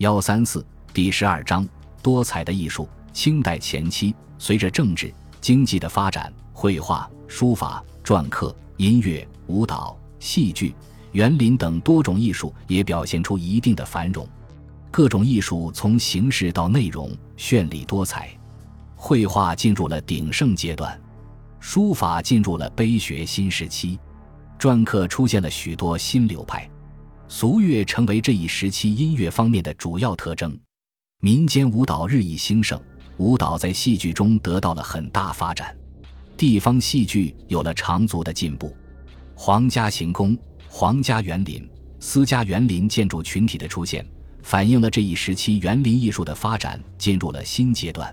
幺三四第十二章多彩的艺术。清代前期，随着政治经济的发展，绘画、书法、篆刻、音乐、舞蹈、戏剧、园林等多种艺术也表现出一定的繁荣。各种艺术从形式到内容绚丽多彩。绘画进入了鼎盛阶段，书法进入了碑学新时期，篆刻出现了许多新流派。俗乐成为这一时期音乐方面的主要特征，民间舞蹈日益兴盛，舞蹈在戏剧中得到了很大发展，地方戏剧有了长足的进步。皇家行宫、皇家园林、私家园林建筑群体的出现，反映了这一时期园林艺术的发展进入了新阶段。